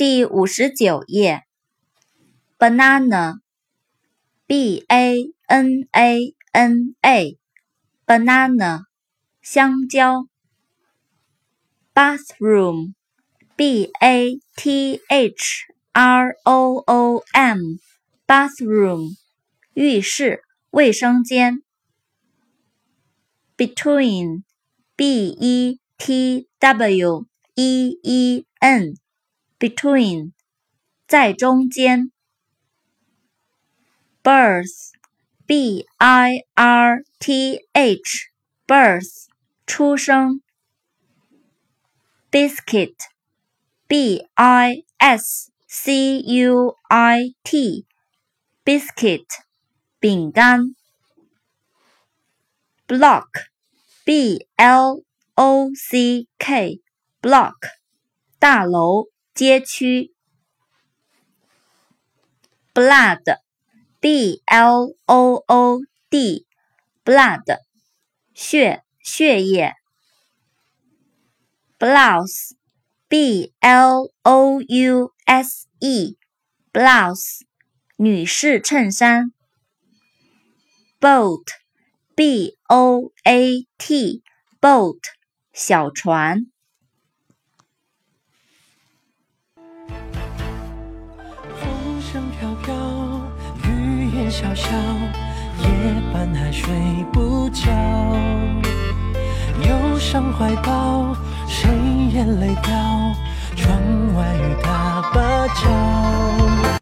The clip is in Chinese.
第五十九页，banana，b a n a n a，banana，香蕉。bathroom，b a t h r o o m，bathroom，浴室、卫生间。between，b e t w e e n。between，在中间。birth，b i r t h，birth，出生。biscuit，b i s c u i t，biscuit，饼干。block，b l o c k，block，大楼。 街区，blood，b l o o d，blood，血，血液。blouse，b l o u s e，blouse，女士衬衫。boat，b o a t，boat，小船。风飘飘，雨也潇潇，夜半还睡不着。忧伤怀抱，谁眼泪掉？窗外。